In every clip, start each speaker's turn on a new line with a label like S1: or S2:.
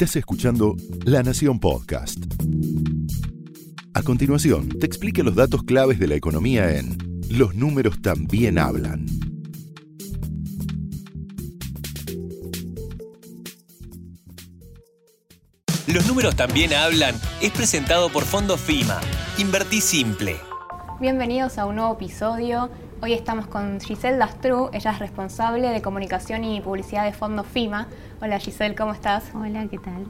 S1: Estás escuchando La Nación Podcast. A continuación, te explique los datos claves de la economía en Los números también hablan.
S2: Los números también hablan es presentado por Fondo FIMA. Invertí simple.
S3: Bienvenidos a un nuevo episodio. Hoy estamos con Giselle Dastru, ella es responsable de comunicación y publicidad de Fondo FIMA. Hola Giselle, ¿cómo estás?
S4: Hola, ¿qué tal?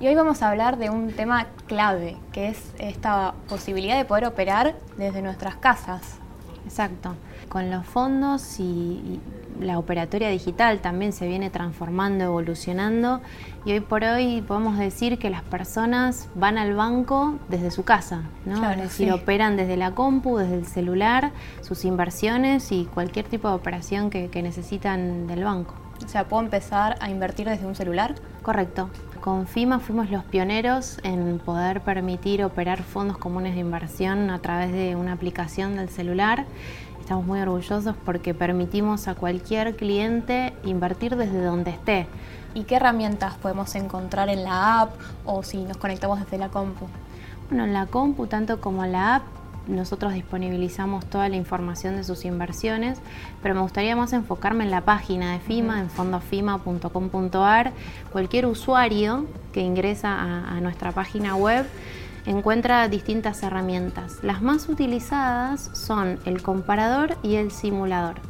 S3: Y hoy vamos a hablar de un tema clave, que es esta posibilidad de poder operar desde nuestras casas.
S4: Exacto. Con los fondos y, la operatoria digital también se viene transformando, evolucionando y hoy por hoy podemos decir que las personas van al banco desde su casa, ¿no? es decir, operan desde la compu, desde el celular, sus inversiones y cualquier tipo de operación que necesitan del banco.
S3: O sea, ¿puedo empezar a invertir desde un celular?
S4: Correcto. Con FIMA fuimos los pioneros en poder permitir operar fondos comunes de inversión a través de una aplicación del celular. Estamos muy orgullosos porque permitimos a cualquier cliente invertir desde donde esté.
S3: ¿Y qué herramientas podemos encontrar en la app o si nos conectamos desde la compu?
S4: Bueno, en la compu, tanto como en la app, nosotros disponibilizamos toda la información de sus inversiones, pero me gustaría más enfocarme en la página de FIMA, en fondofima.com.ar. Cualquier usuario que ingresa a, nuestra página web encuentra distintas herramientas. Las más utilizadas son el comparador y el simulador.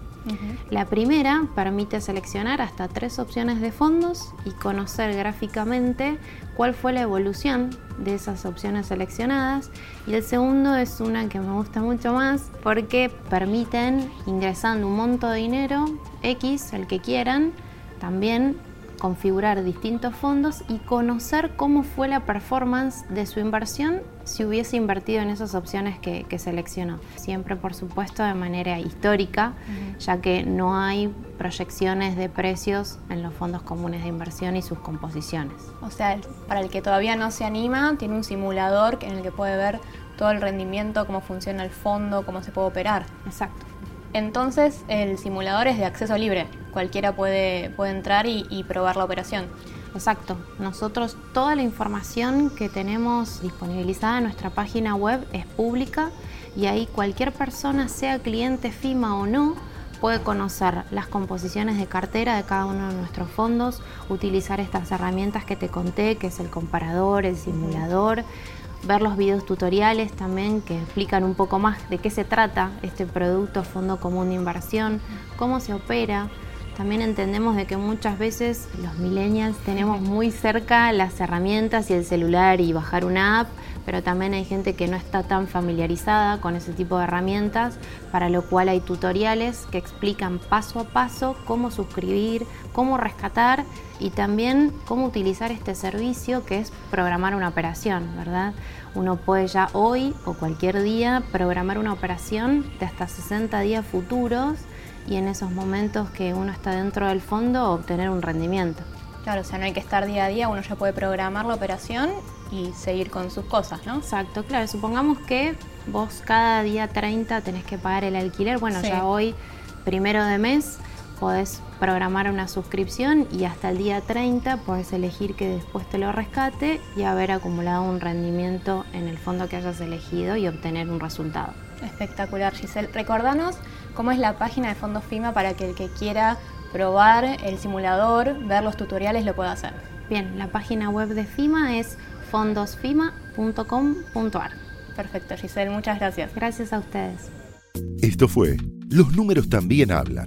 S4: La primera permite seleccionar hasta tres opciones de fondos y conocer gráficamente cuál fue la evolución de esas opciones seleccionadas. Y el segundo es una que me gusta mucho más porque permiten, ingresando un monto de dinero, X, el que quieran, también configurar distintos fondos y conocer cómo fue la performance de su inversión si hubiese invertido en esas opciones que, seleccionó. Siempre, por supuesto, de manera histórica, ya que no hay proyecciones de precios en los fondos comunes de inversión y sus composiciones.
S3: O sea, para el que todavía no se anima, tiene un simulador en el que puede ver todo el rendimiento, cómo funciona el fondo, cómo se puede operar.
S4: Exacto.
S3: Entonces el simulador es de acceso libre, cualquiera puede, puede entrar y, probar la operación.
S4: Exacto. Nosotros toda la información que tenemos disponibilizada en nuestra página web es pública y ahí cualquier persona, sea cliente FIMA o no, puede conocer las composiciones de cartera de cada uno de nuestros fondos, utilizar estas herramientas que te conté, que es el comparador, el simulador, ver los videos tutoriales también que explican un poco más de qué se trata este producto Fondo Común de Inversión, cómo se opera. También entendemos de que muchas veces los millennials tenemos muy cerca las herramientas y el celular y bajar una app, pero también hay gente que no está tan familiarizada con ese tipo de herramientas, para lo cual hay tutoriales que explican paso a paso cómo suscribir, cómo rescatar y también cómo utilizar este servicio que es programar una operación, ¿verdad? Uno puede ya hoy o cualquier día programar una operación de hasta 60 días futuros y en esos momentos que uno está dentro del fondo obtener un rendimiento.
S3: Claro, o sea, no hay que estar día a día, uno ya puede programar la operación y seguir con sus cosas, ¿no?
S4: Exacto, claro. Supongamos que vos cada día 30 tenés que pagar el alquiler. Bueno, ya hoy, primero de mes, podés programar una suscripción y hasta el día 30 podés elegir que después te lo rescate y haber acumulado un rendimiento en el fondo que hayas elegido y obtener un resultado.
S3: Espectacular, Giselle. Recordanos cómo es la página de Fondos FIMA para que el que quiera probar el simulador, ver los tutoriales, lo pueda hacer.
S4: Bien, la página web de FIMA es fondosfima.com.ar.
S3: Perfecto, Giselle, muchas gracias.
S4: Gracias a ustedes.
S1: Esto fue Los números también hablan,